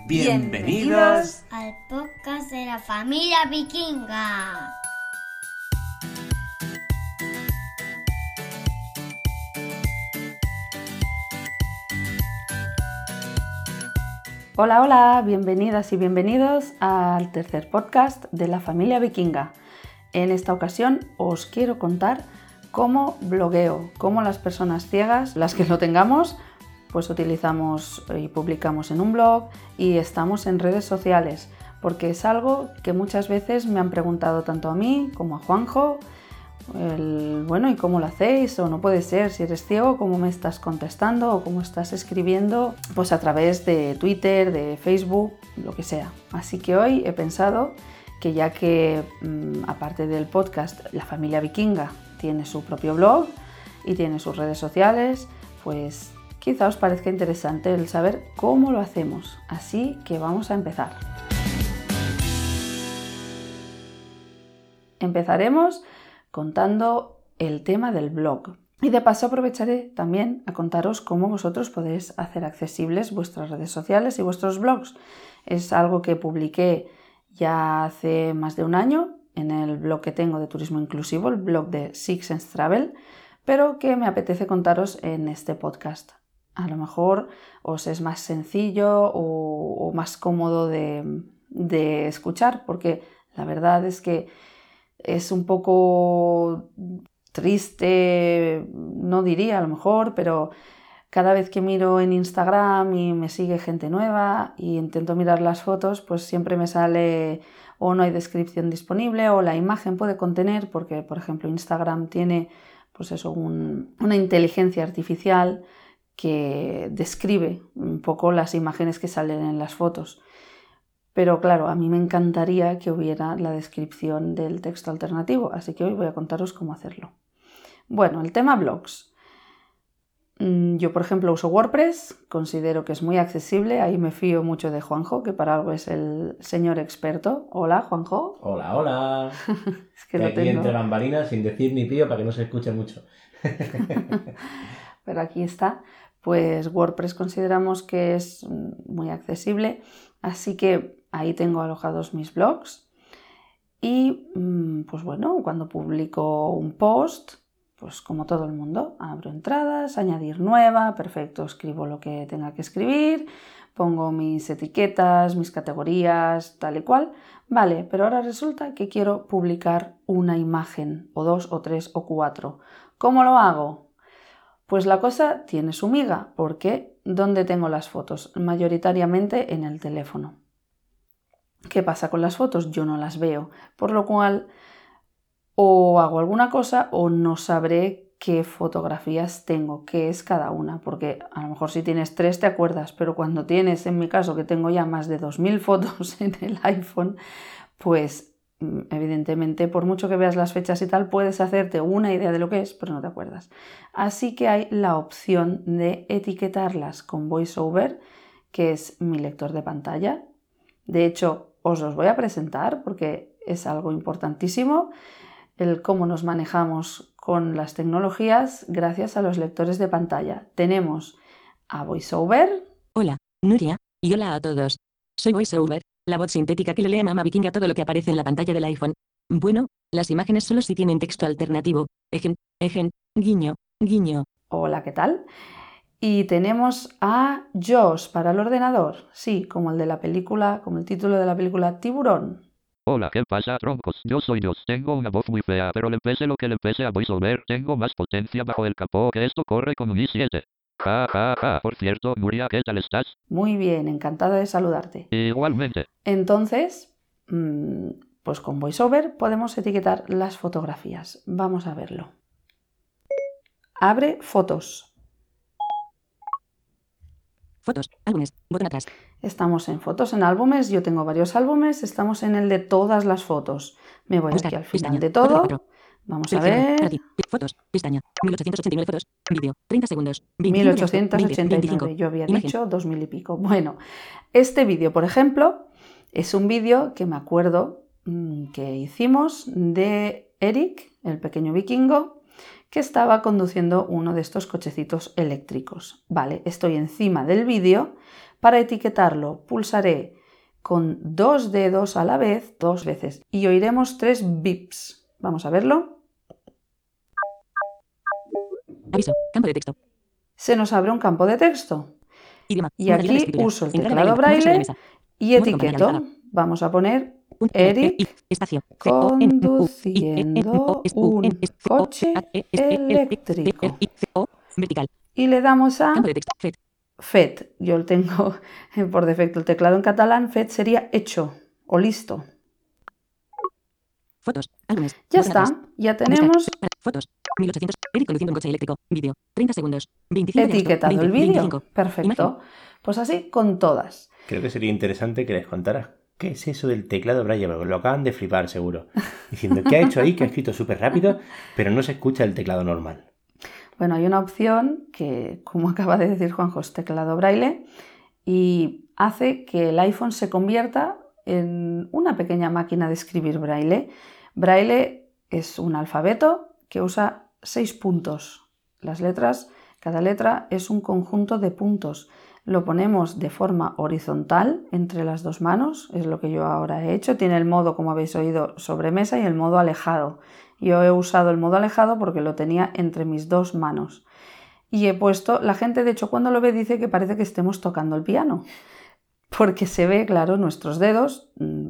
Bienvenidos al podcast de la familia vikinga. Hola, hola, bienvenidas y bienvenidos al tercer podcast de la familia vikinga. En esta ocasión os quiero contar cómo blogueo, cómo las personas ciegas, las que lo tengamos, pues utilizamos y publicamos en un blog y estamos en redes sociales, porque es algo que muchas veces me han preguntado tanto a mí como a Juanjo, bueno, ¿y cómo lo hacéis? O no puede ser, si eres ciego, ¿cómo me estás contestando o cómo estás escribiendo? Pues a través de Twitter, de Facebook, lo que sea. Así que hoy he pensado que ya que mm, aparte del podcast, la familia vikinga tiene su propio blog y tiene sus redes sociales, pues quizá os parezca interesante el saber cómo lo hacemos. Así que vamos a empezar. Empezaremos contando el tema del blog. Y de paso aprovecharé también a contaros cómo vosotros podéis hacer accesibles vuestras redes sociales y vuestros blogs. Es algo que publiqué ya hace más de un año en el blog que tengo de turismo inclusivo, el blog de Six Sense Travel, pero que me apetece contaros en este podcast. A lo mejor os es más sencillo o, más cómodo de, de escuchar, porque la verdad es que es un poco triste, no diría a lo mejor, pero cada vez que miro en Instagram y me sigue gente nueva y intento mirar las fotos, pues siempre me sale o no hay descripción disponible o la imagen puede contener, porque por ejemplo Instagram tiene pues eso, una inteligencia artificial que describe un poco las imágenes que salen en las fotos. Pero claro, a mí me encantaría que hubiera la descripción del texto alternativo, así que hoy voy a contaros cómo hacerlo. Bueno, el tema blogs. Mm, yo, por ejemplo, uso WordPress, considero que es muy accesible, ahí me fío mucho de Juanjo, que para algo es el señor experto. Hola, Juanjo. Hola, hola. es que aquí entre bambalinas, sin decir ni pío, para que no se escuche mucho. Pero aquí está. Pues WordPress consideramos que es muy accesible, así que Ahí tengo alojados mis blogs. Y mm, pues bueno, cuando publico un post, pues como todo el mundo, abro entradas, añadir nueva, perfecto, escribo lo que tenga que escribir, pongo mis etiquetas, mis categorías, tal y cual. Vale, pero ahora resulta que quiero publicar una imagen, o dos, o tres, o cuatro. ¿Cómo lo hago? Pues la cosa tiene su miga, porque ¿dónde tengo las fotos? Mayoritariamente en el teléfono. ¿Qué pasa con las fotos? Yo no las veo, por lo cual o hago alguna cosa o no sabré qué fotografías tengo, qué es cada una, porque a lo mejor si tienes tres te acuerdas, pero cuando tienes, en mi caso, que tengo ya más de 2.000 fotos en el iPhone, pues evidentemente por mucho que veas las fechas y tal, puedes hacerte una idea de lo que es, pero no te acuerdas. Así que hay la opción de etiquetarlas con VoiceOver, que es mi lector de pantalla. De hecho, os los voy a presentar porque es algo importantísimo el cómo nos manejamos con las tecnologías gracias a los lectores de pantalla. Tenemos a VoiceOver. Hola, Nuria, y hola a todos. Soy VoiceOver, la voz sintética que le lee a Mama Vikinga todo lo que aparece en la pantalla del iPhone. Bueno, las imágenes solo si tienen texto alternativo. Ejen, ejen, guiño, guiño. Hola, ¿qué tal? Y tenemos a Josh para el ordenador, sí, como el de la película, como el título de la película Tiburón. Hola, ¿qué pasa, troncos? Yo soy Josh. Tengo una voz muy fea, pero le pese lo que le pese a VoiceOver, tengo más potencia bajo el capó que esto corre con un i7. Ja, ja, ja. Por cierto, Nuria, ¿qué tal estás? Muy bien, encantada de saludarte. Igualmente. Entonces, mm, pues con VoiceOver podemos etiquetar las fotografías. Vamos a verlo. Abre fotos. Fotos, álbumes, botón atrás. Estamos en fotos, en álbumes. Yo tengo varios álbumes. Estamos en el de todas las fotos. Me voy aquí al final de todo. Vamos a ver. Fotos, pestaña. 1889 fotos. Vídeo. 30 segundos. 1889. Yo había dicho 2000 y pico. Bueno, este vídeo, por ejemplo, es un vídeo que me acuerdo mm, que hicimos de Eric, el pequeño vikingo, que estaba conduciendo uno de estos cochecitos eléctricos. Vale, estoy encima del vídeo. Para etiquetarlo pulsaré con dos dedos a la vez dos veces y oiremos tres bips. Vamos a verlo. Aviso. Campo de texto. Se nos abre un campo de texto. Idioma. Y aquí uso el teclado braille. Y etiqueto. Vamos a poner. Eric E, E, conduciendo un coche E, E, E, eléctrico. Y le damos a. FED. Yo tengo por defecto el teclado en catalán. FET sería hecho o listo. Fotos. Álbumes. Ya está. Ya tenemos Fotos. 1800. Eric conduciendo un coche eléctrico. Vídeo. 30 segundos. 25 de agosto. etiquetado el 20, vídeo. 25. Perfecto. Pues así con todas. Creo que sería interesante que les contaras qué es eso del teclado braille, porque lo acaban de flipar seguro. Diciendo, ¿qué ha hecho ahí? Que ha escrito súper rápido, pero no se escucha el teclado normal. Bueno, hay una opción que, como acaba de decir Juanjo, es teclado braille y hace que el iPhone se convierta en una pequeña máquina de escribir braille. Braille es un alfabeto que usa seis puntos. Las letras, cada letra es un conjunto de puntos. Lo ponemos de forma horizontal entre las dos manos, es lo que yo ahora he hecho. Tiene el modo, como habéis oído, sobremesa y el modo alejado. Yo he usado el modo alejado porque lo tenía entre mis dos manos. Y he puesto, la gente de hecho cuando lo ve dice que parece que estemos tocando el piano, porque se ve, claro, nuestros dedos mm,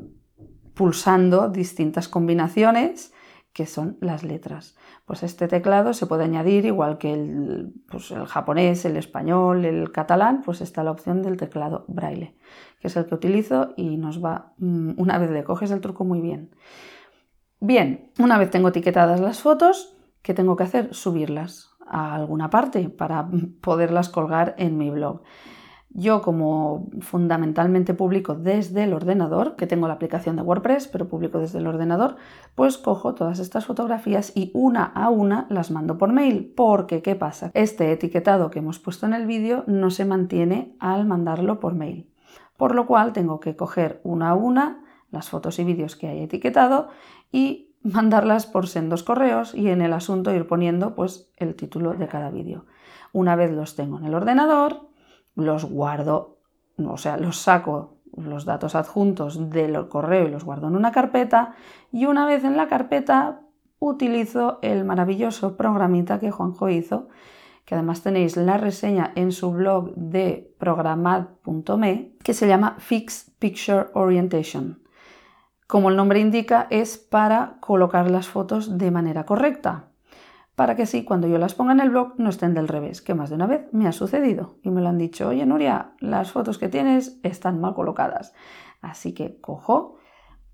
pulsando distintas combinaciones que son las letras. Pues este teclado se puede añadir igual que el, pues el japonés, el español, el catalán, pues está la opción del teclado braille, que es el que utilizo y nos va, mm, una vez le coges el truco muy bien. Bien, una vez tengo etiquetadas las fotos, ¿qué tengo que hacer? Subirlas a alguna parte para poderlas colgar en mi blog. Yo como fundamentalmente publico desde el ordenador, que tengo la aplicación de WordPress, pero publico desde el ordenador, pues cojo todas estas fotografías y una a una las mando por mail. Porque, ¿qué pasa? Este etiquetado que hemos puesto en el vídeo no se mantiene al mandarlo por mail. Por lo cual tengo que coger una a una las fotos y vídeos que hay etiquetado y mandarlas por sendos correos y en el asunto ir poniendo pues el título de cada vídeo. Una vez los tengo en el ordenador, los guardo, o sea, los saco los datos adjuntos del correo y los guardo en una carpeta y una vez en la carpeta utilizo el maravilloso programita que Juanjo hizo, que además tenéis la reseña en su blog de programad.me, que se llama Fix Picture Orientation. Como el nombre indica, es para colocar las fotos de manera correcta para que así cuando yo las ponga en el blog no estén del revés, que más de una vez me ha sucedido y me lo han dicho, oye Nuria, las fotos que tienes están mal colocadas. Así que cojo,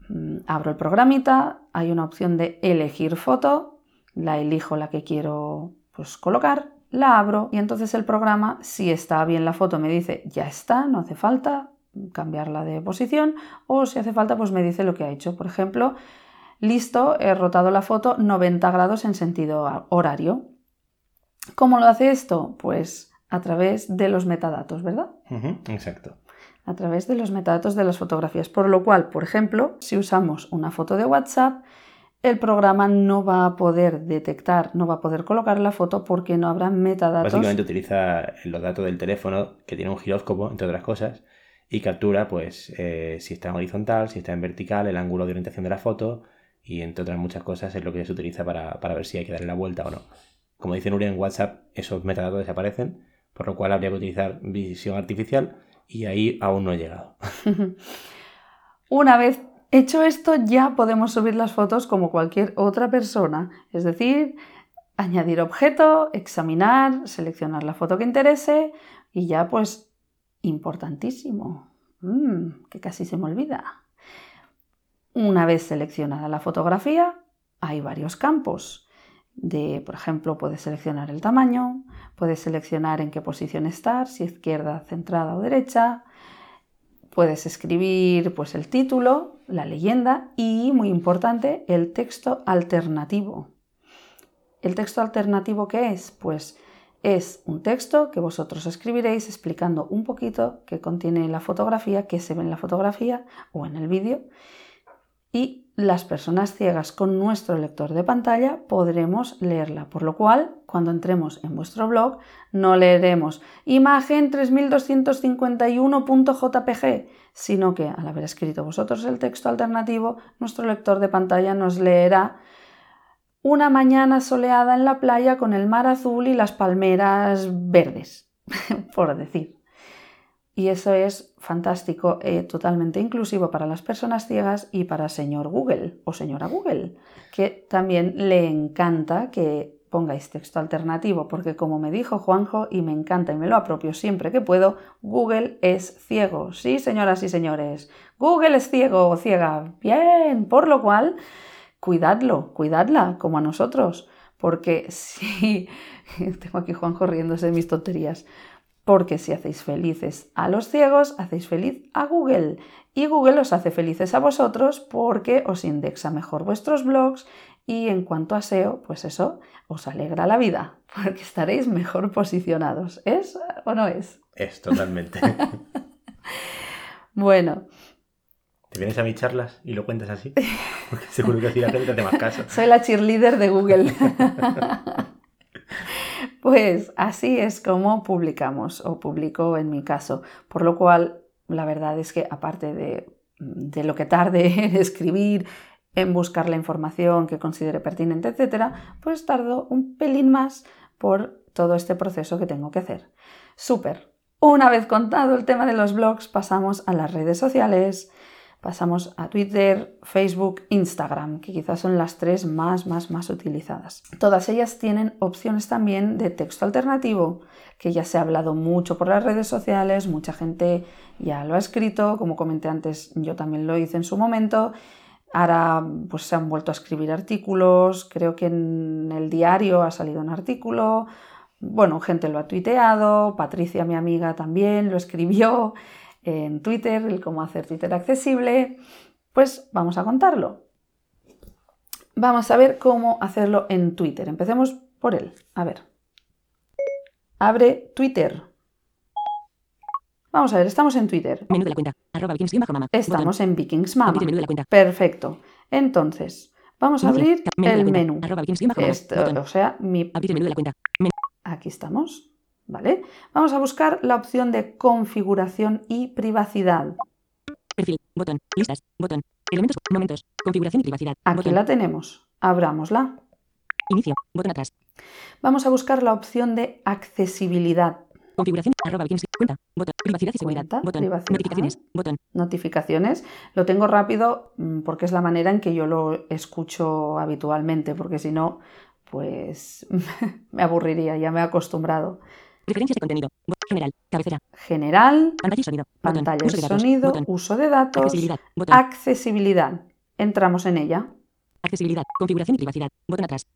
mm, abro el programita, hay una opción de elegir foto, la elijo la que quiero pues, colocar, la abro y entonces el programa, si está bien la foto, me dice ya está, no hace falta cambiarla de posición o si hace falta pues me dice lo que ha hecho. Por ejemplo, Listo, he rotado la foto 90 grados en sentido horario. ¿Cómo lo hace esto? Pues a través de los metadatos, ¿verdad? Exacto. A través de los metadatos de las fotografías. Por lo cual, por ejemplo, si usamos una foto de WhatsApp, el programa no va a poder detectar, no va a poder colocar la foto porque no habrá metadatos. Básicamente utiliza los datos del teléfono, que tiene un giróscopo, entre otras cosas, y captura pues eh, si está en horizontal, si está en vertical, el ángulo de orientación de la foto, y entre otras muchas cosas es lo que se utiliza para, para ver si hay que darle la vuelta o no. Como dice Nuria en WhatsApp, esos metadatos desaparecen, por lo cual habría que utilizar visión artificial y ahí aún no he llegado. Una vez hecho esto, ya podemos subir las fotos como cualquier otra persona, es decir, añadir objeto, examinar, seleccionar la foto que interese y ya pues importantísimo, mm, que casi se me olvida. Una vez seleccionada la fotografía, hay varios campos. De, por ejemplo, puedes seleccionar el tamaño, puedes seleccionar en qué posición estar, si izquierda, centrada o derecha. Puedes escribir pues, el título, la leyenda y, muy importante, el texto alternativo. ¿El texto alternativo qué es? Pues es un texto que vosotros escribiréis explicando un poquito qué contiene la fotografía, qué se ve en la fotografía o en el vídeo y las personas ciegas con nuestro lector de pantalla podremos leerla, por lo cual cuando entremos en vuestro blog no leeremos imagen 3251.jpg, sino que al haber escrito vosotros el texto alternativo, nuestro lector de pantalla nos leerá una mañana soleada en la playa con el mar azul y las palmeras verdes, por decir. Y eso es fantástico, eh, totalmente inclusivo para las personas ciegas y para señor Google o señora Google, que también le encanta que pongáis texto alternativo, porque como me dijo Juanjo, y me encanta y me lo apropio siempre que puedo, Google es ciego. Sí, señoras y señores, Google es ciego o ciega. Bien, por lo cual cuidadlo, cuidadla, como a nosotros, porque si... Tengo aquí Juanjo riéndose de mis tonterías. Porque si hacéis felices a los ciegos, hacéis feliz a Google. Y Google os hace felices a vosotros porque os indexa mejor vuestros blogs y en cuanto a SEO, pues eso os alegra la vida, porque estaréis mejor posicionados. ¿Es o no es? Es totalmente. bueno, ¿Te vienes a mis charlas y lo cuentas así? Porque seguro que así la gente te más caso. Soy la cheerleader de Google. Pues así es como publicamos o publico en mi caso. Por lo cual, la verdad es que aparte de, de lo que tarde en escribir, en buscar la información que considere pertinente, etcétera, pues tardo un pelín más por todo este proceso que tengo que hacer. Súper. Una vez contado el tema de los blogs, pasamos a las redes sociales pasamos a Twitter, Facebook, Instagram, que quizás son las tres más, más, más utilizadas. Todas ellas tienen opciones también de texto alternativo, que ya se ha hablado mucho por las redes sociales, mucha gente ya lo ha escrito, como comenté antes, yo también lo hice en su momento. Ahora pues se han vuelto a escribir artículos, creo que en el diario ha salido un artículo, bueno, gente lo ha tuiteado, Patricia, mi amiga, también lo escribió en Twitter, el cómo hacer Twitter accesible, pues vamos a contarlo. Vamos a ver cómo hacerlo en Twitter. Empecemos por él. A ver. Abre Twitter. Vamos a ver, estamos en Twitter. Menú de la cuenta. Arroba vikings mama. Estamos en Vikings Mama. Menú de la cuenta. Perfecto. Entonces, vamos a abrir Menú el menú. Arroba vikings mama. Esto, o sea, mi Abrir menú de la cuenta. Menú. Aquí estamos. ¿Vale? Vamos a buscar la opción de configuración y privacidad. Perfil. Botón. Listas. Botón. Elementos. Momentos. Configuración y privacidad. Aquí Botón. la tenemos. Abrámosla. Inicio. Botón atrás. Vamos a buscar la opción de accesibilidad. Configuración. Arroba. Cuenta. Botón. Privacidad y seguridad. Cuenta, Botón. privacidad. Notificaciones. Botón. Notificaciones. Lo tengo rápido mm, porque es la manera en que yo lo escucho habitualmente, porque si no, pues me aburriría, ya me he acostumbrado. Referencias de contenido. General. Cabecera. General, Pantalla y sonido. Botón. pantalla Uso de datos. sonido, Botón. uso de datos, Accesibilidad. Botón. accesibilidad. Entramos en ella. Accesibilidad. Configuración y privacidad. Botón atrás.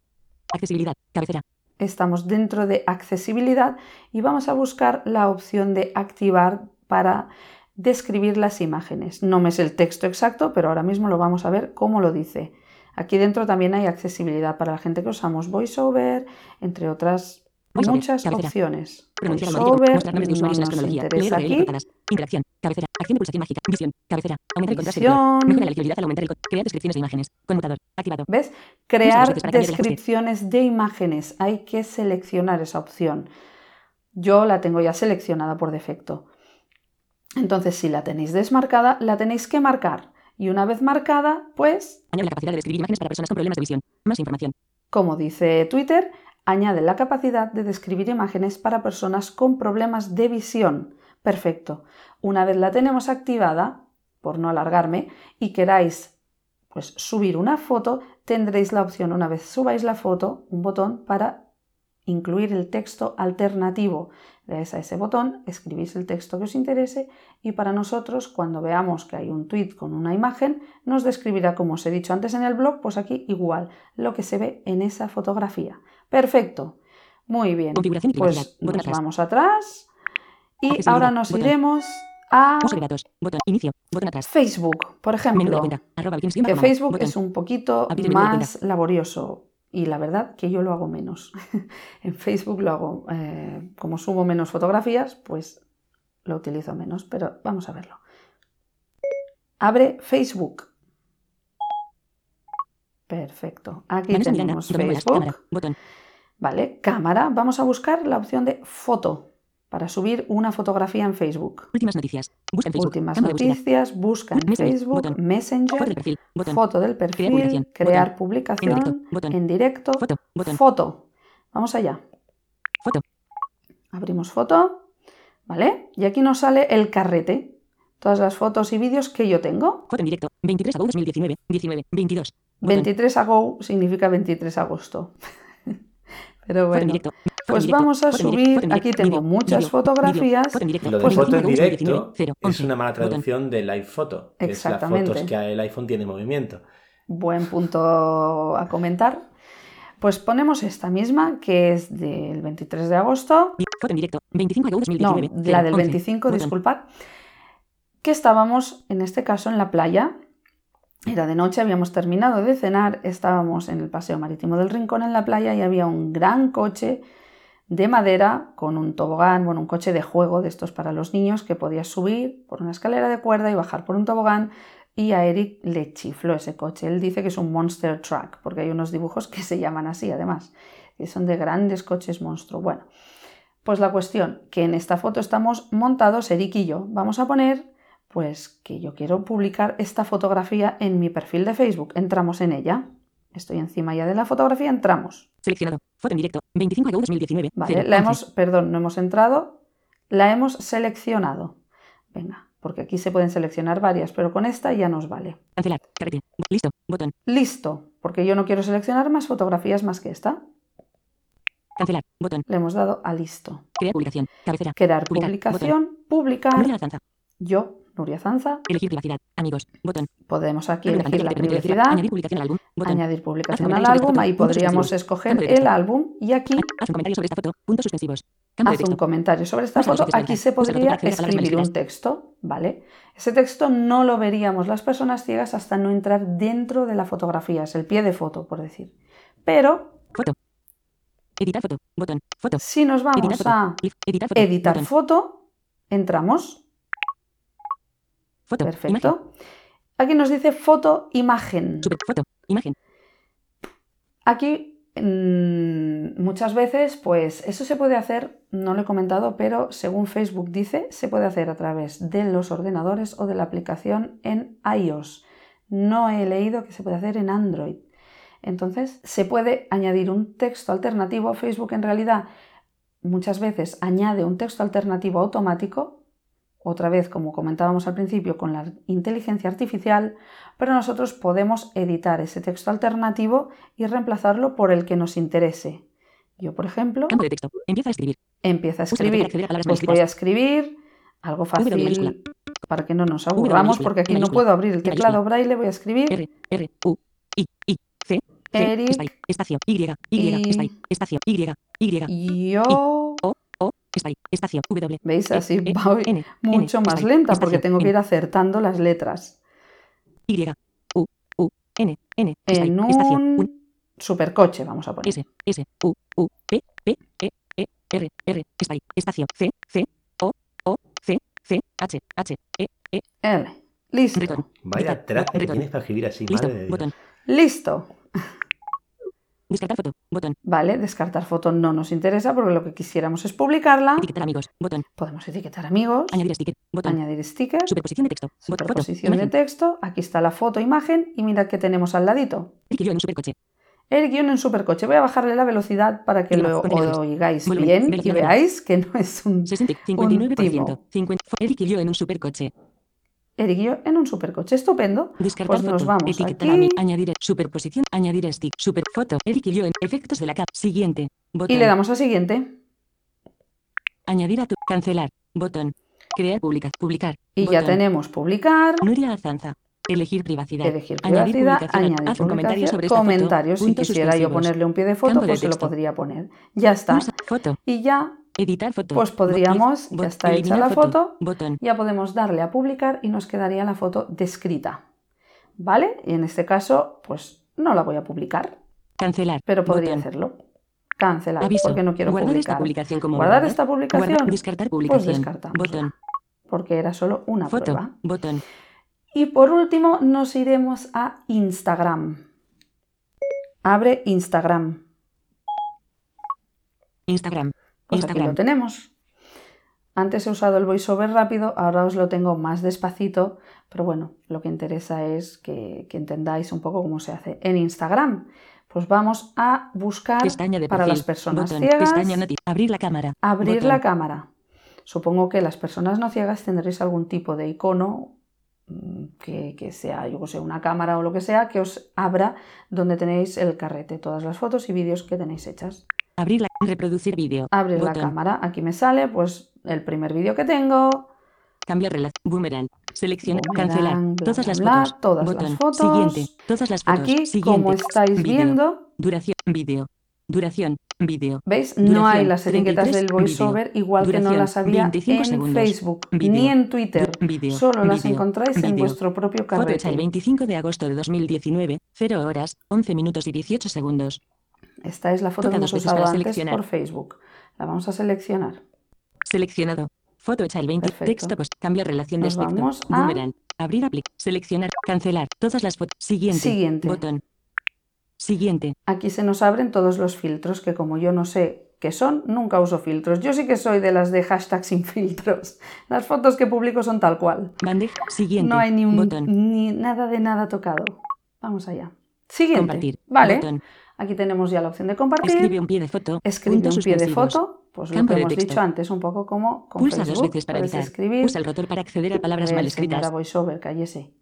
Accesibilidad. Cabecera. Estamos dentro de accesibilidad y vamos a buscar la opción de activar para describir las imágenes. No me es el texto exacto, pero ahora mismo lo vamos a ver cómo lo dice. Aquí dentro también hay accesibilidad para la gente que usamos VoiceOver, entre otras muchas opciones. VoiceOver Mostrar nombres de no nos interesa aquí. Interacción. Cabecera. Acción de pulsación mágica. Visión. Cabecera. Aumentar el contraste. Mejora la legibilidad al aumentar el co- Crear descripciones de imágenes. Conmutador. Activado. ¿Ves? Crear ajuste. descripciones de imágenes. Hay que seleccionar esa opción. Yo la tengo ya seleccionada por defecto. Entonces, si la tenéis desmarcada, la tenéis que marcar. Y una vez marcada, pues, Añade la capacidad de describir imágenes para personas con problemas de visión. Más información. como dice Twitter, añade la capacidad de describir imágenes para personas con problemas de visión. Perfecto. Una vez la tenemos activada, por no alargarme, y queráis pues subir una foto, tendréis la opción una vez subáis la foto, un botón para incluir el texto alternativo. Le a ese botón, escribís el texto que os interese y para nosotros cuando veamos que hay un tweet con una imagen nos describirá como os he dicho antes en el blog, pues aquí igual lo que se ve en esa fotografía. Perfecto. Muy bien. Configuración y privacidad. Pues nos atrás. vamos atrás y ahora nos Botón. iremos a Uso de datos. Botón. Inicio. Botón atrás. Facebook, por ejemplo cuenta. Que. Facebook es un poquito más laborioso y la verdad que yo lo hago menos. en Facebook lo hago, eh, como subo menos fotografías, pues lo utilizo menos, pero vamos a verlo. Abre Facebook. Perfecto. Aquí tenemos Facebook. cámara, botón. Vale, cámara. Vamos a buscar la opción de foto para subir una fotografía en Facebook. Últimas noticias. Busca en Facebook. Últimas noticias, busca en Messenger, Facebook, botón. Foto Messenger, del perfil. Botón. foto del Crear perfil, publicación, crear publicación, En directo, botón. en directo, Foto. Foto. Vamos allá. Foto. Abrimos foto, ¿vale? Y aquí nos sale el carrete. Todas las fotos y vídeos que yo tengo. Foto en directo. 23 agosto 2019. 19. 22. Botón. 23 ago significa 23 de agosto. Pero Foto en bueno, pues vamos a subir. Aquí tengo muchas fotografías. Lo de foto en 25 directo 2019, es 11. una mala traducción del iPhoto, que es las fotos que el iPhone tiene en movimiento. Buen punto a comentar. Pues ponemos esta misma, que es del 23 de agosto. Foto en directo. 25 de agosto No, 2019. la del 11. 25, Botón. disculpad. Que estábamos, en este caso, en la playa. Era de noche, habíamos terminado de cenar, estábamos en el paseo marítimo del Rincón en la playa y había un gran coche de madera con un tobogán, bueno, un coche de juego de estos para los niños que podías subir por una escalera de cuerda y bajar por un tobogán y a Eric le chifló ese coche. Él dice que es un monster truck porque hay unos dibujos que se llaman así además, que son de grandes coches monstruo. Bueno, pues la cuestión que en esta foto estamos montados Eric y yo. Vamos a poner pues que yo quiero publicar esta fotografía en mi perfil de Facebook. Entramos en ella. Estoy encima ya de la fotografía, entramos. Seleccionado. Foto en directo. 25 de agosto 2019. Vale, la 11. hemos, perdón, no hemos entrado, la hemos seleccionado. Venga, porque aquí se pueden seleccionar varias, pero con esta ya nos vale. Cancelar. Carrete. Listo. Botón. Listo, porque yo no quiero seleccionar más fotografías más que esta. Cancelar. Botón. Le hemos dado a listo. Crear publicación. Cabecera. Crear Publicar, publicación, publicar. Yo, Nuria Zanza, Elegir privacidad. Amigos. Botón. podemos aquí Abre elegir la elegir- privacidad, Añadir publicación al álbum. Botón. añadir publicación al álbum, ahí podríamos escoger el álbum y aquí Haz un comentario sobre esta foto. Puntos suspensivos. Haz un comentario sobre esta foto. Aquí se podría escribir un texto, ¿vale? Ese texto no lo veríamos las personas ciegas hasta no entrar dentro de la fotografía, es el pie de foto, por decir. Pero Foto. Editar foto. Botón. Foto. si nos vamos a Editar foto. Botón. Foto. Imagen. perfecto. Aquí nos dice foto, imagen. Super. Foto. Imagen. Aquí mm, muchas veces, pues eso se puede hacer, no lo he comentado, pero según Facebook dice, se puede hacer a través de los ordenadores o de la aplicación en iOS. No he leído que se puede hacer en Android. Entonces, se puede añadir un texto alternativo. Facebook en realidad muchas veces añade un texto alternativo automático, otra vez como comentábamos al principio con la inteligencia artificial, pero nosotros podemos editar ese texto alternativo y reemplazarlo por el que nos interese. Yo, por ejemplo, Campo de texto. Empieza a escribir. empiezo a escribir. Pues voy a escribir algo fácil para que no nos aburramos, porque aquí no puedo abrir el teclado braille. Voy a escribir R, R, U, I, I, C, Eric Y, Y, Y, Y, yo. W. ¿Veis? E, Así E, voy N, mucho N, más espacio, lenta porque espacio, tengo que ir acertando las letras. Y, U, U, N, N, En espacio, un, supercoche, vamos a poner. S, S, U, U, P, P, E, E, R, R, espacio, espacio, C, C, O, O, C, C, H, H, E, E, L. Listo. Vaya trazo que tienes para escribir así, Listo, madre de Dios. Listo. Descartar foto, botón. Vale, descartar foto no nos interesa porque lo que quisiéramos es publicarla. Etiquetar amigos, botón. Podemos etiquetar amigos, Añadir sticker, botón. añadir stickers, Superposición de texto, botón, foto, superposición de imagen. texto. Aquí está la foto, imagen y mirad que tenemos al ladito. Eric en un supercoche. Eric yo en supercoche. Voy a bajarle la velocidad para que Mira, lo oigáis bien y veáis que no es un 60, 59%. timo. 50, Eric en un supercoche. Yo en un supercoche. Estupendo. Descartar Pues nos foto. vamos Etiquetar aquí. a mí. Añadir superposición. Añadir stick. Super foto. Eric y yo en efectos de la cap. Siguiente. Botón. Y le damos a siguiente. Añadir a tu. Cancelar. Botón. Crear publicar. Publicar. Y ya Botón. tenemos publicar, Nuria Azanza. Elegir privacidad. elegir Añadir privacidad, publicación. añadir Haz un comentario sobre esta foto. comentarios. Si quisiera yo ponerle un pie de foto, Campo de pues se lo podría poner. Ya está. Foto. Y ya Editar foto. Pues podríamos, ya está hecha la foto. Botón. ya podemos darle a publicar y nos quedaría la foto descrita. ¿Vale? Y en este caso, pues no la voy a publicar, Cancelar. pero podría Botón. hacerlo. Cancelar, Aviso. porque no quiero Guardar esta publicar. publicación como Guardar guardada. esta publicación, Guardar- descartar publicación. descartamos. Botón. porque era solo una Foto. prueba. Botón. Y por último, nos iremos a Instagram. Abre Instagram. Instagram. Pues aquí lo tenemos. Antes he usado el voiceover rápido, ahora os lo tengo más despacito, pero bueno, lo que interesa es que, que entendáis un poco cómo se hace en Instagram. Pues vamos a buscar Pestaña de para las personas Botón. ciegas, Pestaña Abrir la cámara. abrir Botón. la cámara. Supongo que las personas no ciegas tendréis algún tipo de icono mm, que, que sea, yo que sé, una cámara o lo que sea, que os abra donde tenéis el carrete, todas las fotos y vídeos que tenéis hechas. Abrir la. Reproducir vídeo. Abrir la Botón. cámara, aquí me sale pues el primer vídeo que tengo, Cambiar relación. Boomerang. Seleccionar. Boomerang, Cancelar. bla, Todas las bla, fotos. todas las Botón. fotos. Siguiente. Todas las fotos. Aquí, Siguiente. como estáis Vídeo. viendo, Duración. Vídeo. Duración. Vídeo. ¿veis? No Duración, hay las etiquetas 33 del voiceover, igual que no Duración, las había 25 en segundos. Facebook Vídeo. ni en Twitter. Vídeo. Solo las encontráis en vuestro propio Foto hecha el carrete. 25 de agosto de 2019. 0 horas, 11 minutos y 18 segundos. Esta es la foto Toca que hemos usado antes por Facebook. La vamos a seleccionar. Seleccionado. Foto hecha el 20. Perfecto. Texto post. Cambiar relación de aspecto. vamos a- Boomerang. Abrir aplic. Seleccionar. Cancelar. Todas las fotos. Siguiente. Siguiente. Botón. Siguiente. Aquí se nos abren todos los filtros que como yo no sé qué son, nunca uso filtros. Yo sí que soy de las de hashtag sin filtros. Las fotos que publico son tal cual. Bandeja. Siguiente. No hay ni, un, Botón. ni nada de nada tocado. Vamos allá. Siguiente. Compartir. Vale. Botón. Aquí tenemos ya la opción de compartir. Escribe un pie de foto. Escribe un pie de foto. Pues lo que hemos dicho antes, un poco como con Pulsa dos veces para editar. escribir. Usa el rotor para acceder a palabras mal escritas. VoiceOver, cállese.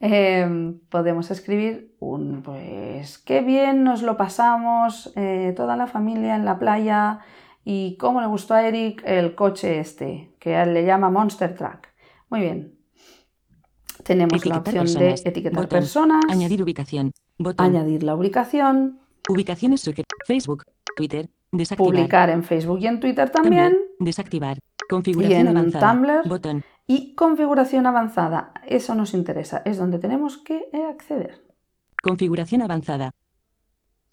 Eh, podemos escribir un, pues, qué bien nos lo pasamos eh, toda la familia en la playa y cómo le gustó a Eric el coche este, que a él le llama Monster Truck. Muy bien. Tenemos la opción personas. de etiquetar Botón. personas, Añadir ubicación. Botón. añadir la ubicación, Ubicaciones suge- Facebook. Twitter. Desactivar. publicar en Facebook y en Twitter también. Desactivar. Configuración Y en avanzada. Tumblr. Botón. Y configuración avanzada. Eso nos interesa, es donde tenemos que acceder. Configuración avanzada.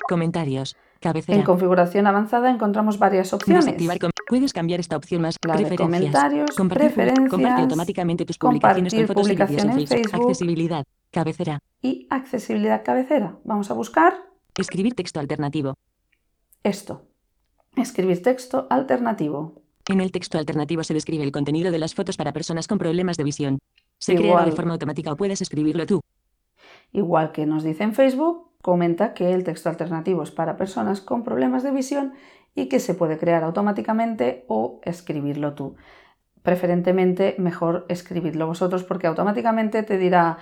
Comentarios. Cabecera. En configuración avanzada encontramos varias opciones. Desactivar com- Puedes cambiar esta opción más. La de comentarios, Compartir, preferencias, comparte automáticamente tus publicaciones con fotos y en en Facebook. Facebook. Accesibilidad. Cabecera. y accesibilidad cabecera. Vamos a buscar Escribir texto alternativo. esto. Escribir texto alternativo. En el texto alternativo se describe el contenido de las fotos para personas con problemas de visión. Se crea de forma automática o puedes escribirlo tú. Igual que nos dice en Facebook, comenta que el texto alternativo es para personas con problemas de visión y que se puede crear automáticamente o escribirlo tú. Preferentemente mejor escribirlo vosotros porque automáticamente te dirá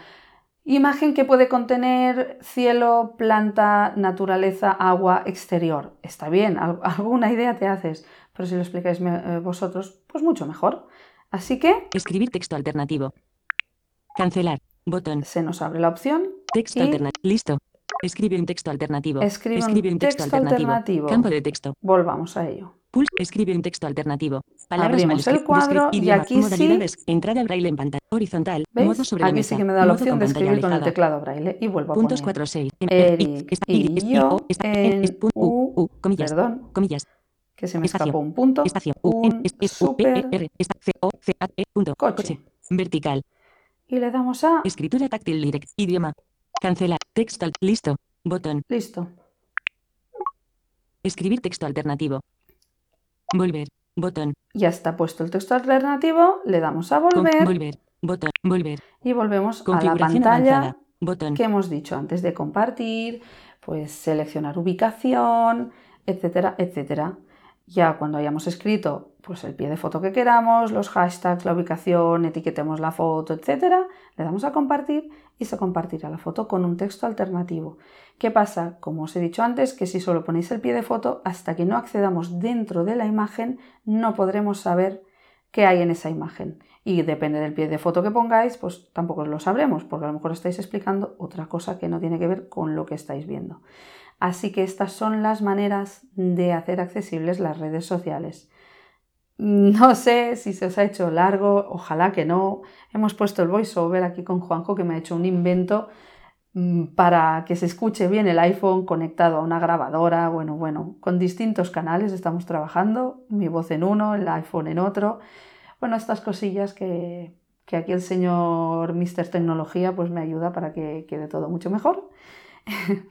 imagen que puede contener cielo, planta, naturaleza, agua, exterior. Está bien, al- alguna idea te haces, pero si lo explicáis eh, vosotros, pues mucho mejor. Así que Escribir texto alternativo. Cancelar. Botón. se nos abre la opción Texto Y- alternativo. Listo. Escribe un texto alternativo. Escribe un texto alternativo. Campo de texto. Volvamos a ello. Pulse. Escribe un texto alternativo. Palabras Abrimos el cuadro y aquí sí- Modalidades. Entrada braille en pantalla. Horizontal. ¿Veis? Modo sobre la Aquí sí que me da la opción de escribir con el teclado braille y vuelvo a Puntos poner 4, 6. Eric y yo en U, comillas, perdón, comillas, que se me escapó un punto, espacio, U, un super R, esta- C, O, C, A, punto, coche. vertical, Y le damos a escritura táctil direct, idioma, cancelar, texto, listo, botón, listo. escribir texto alternativo, volver, botón, Ya está puesto el texto alternativo, le damos a volver. volver, botón, volver, y volvemos a la pantalla botón, que hemos dicho antes de compartir, pues seleccionar ubicación, etcétera, etcétera. Ya cuando hayamos escrito pues el pie de foto que queramos, los hashtags, la ubicación, etiquetemos la foto, etcétera, le damos a compartir y se compartirá la foto con un texto alternativo. ¿Qué pasa? Como os he dicho antes, que si solo ponéis el pie de foto, hasta que no accedamos dentro de la imagen, no podremos saber qué hay en esa imagen. Y depende del pie de foto que pongáis, pues tampoco lo sabremos, porque a lo mejor estáis explicando otra cosa que no tiene que ver con lo que estáis viendo. Así que estas son las maneras de hacer accesibles las redes sociales. No sé si se os ha hecho largo, ojalá que no. Hemos puesto el voiceover aquí con Juanjo que me ha hecho un invento mm, para que se escuche bien el iPhone conectado a una grabadora. Bueno, bueno, con distintos canales estamos trabajando, mi voz en uno, el iPhone en otro. Bueno, estas cosillas que, que aquí el señor Mr. Tecnología pues me ayuda para que quede todo mucho mejor.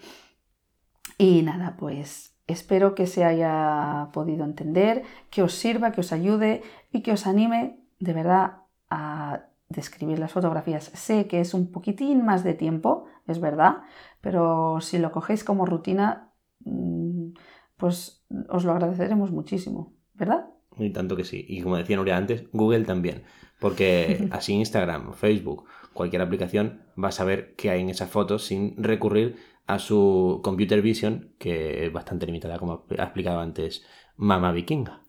Y nada, pues espero que se haya podido entender, que os sirva, que os ayude y que os anime de verdad a describir las fotografías. Sé que es un poquitín más de tiempo, es verdad, pero si lo cogéis como rutina, mm, pues os lo agradeceremos muchísimo, ¿verdad? Y tanto que sí. Y como decía Nuria antes, Google también. Porque así Instagram, Facebook, cualquier aplicación va a saber qué hay en esas fotos sin recurrir a su computer vision, que es bastante limitada, como ha explicado antes Mama Vikinga.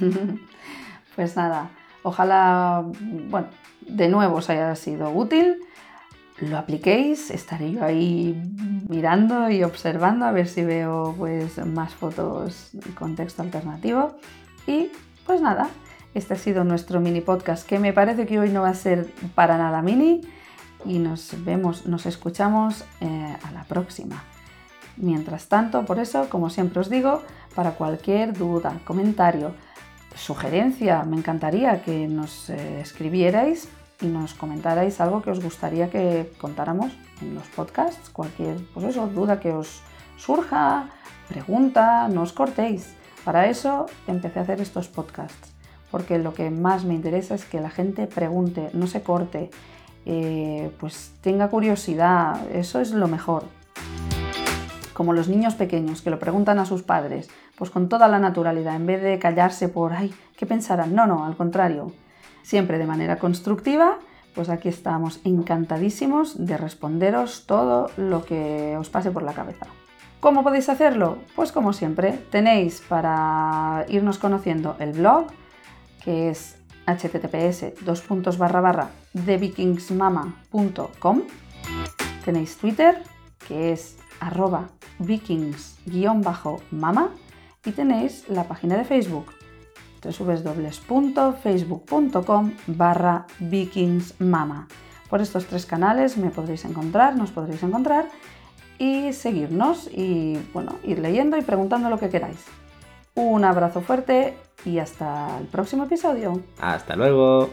pues nada, ojalá, bueno, de nuevo os haya sido útil. Lo apliquéis, estaré yo ahí mirando y observando a ver si veo pues más fotos con texto alternativo. Y pues nada, este ha sido nuestro mini podcast que me parece que hoy no va a ser para nada mini y nos vemos, nos escuchamos eh, a la próxima. Mientras tanto, por eso, como siempre os digo, para cualquier duda, comentario, sugerencia, me encantaría que nos eh, escribierais y nos comentarais algo que os gustaría que contáramos en los podcasts, cualquier pues eso, duda que os surja, pregunta, no os cortéis. Para eso empecé a hacer estos podcasts, porque lo que más me interesa es que la gente pregunte, no se corte, eh, pues tenga curiosidad, eso es lo mejor. Como los niños pequeños que lo preguntan a sus padres, pues con toda la naturalidad, en vez de callarse por, ay, ¿qué pensarán? No, no, al contrario, siempre de manera constructiva, pues aquí estamos encantadísimos de responderos todo lo que os pase por la cabeza. ¿Cómo podéis hacerlo? Pues como siempre, tenéis para irnos conociendo el blog, que es https thevikingsmama.com. Tenéis Twitter, que es arroba vikings-mama. Y tenéis la página de Facebook, www.facebook.com barra vikingsmama. Por estos tres canales me podréis encontrar, nos podréis encontrar y seguirnos y bueno, ir leyendo y preguntando lo que queráis. Un abrazo fuerte y hasta el próximo episodio. Hasta luego.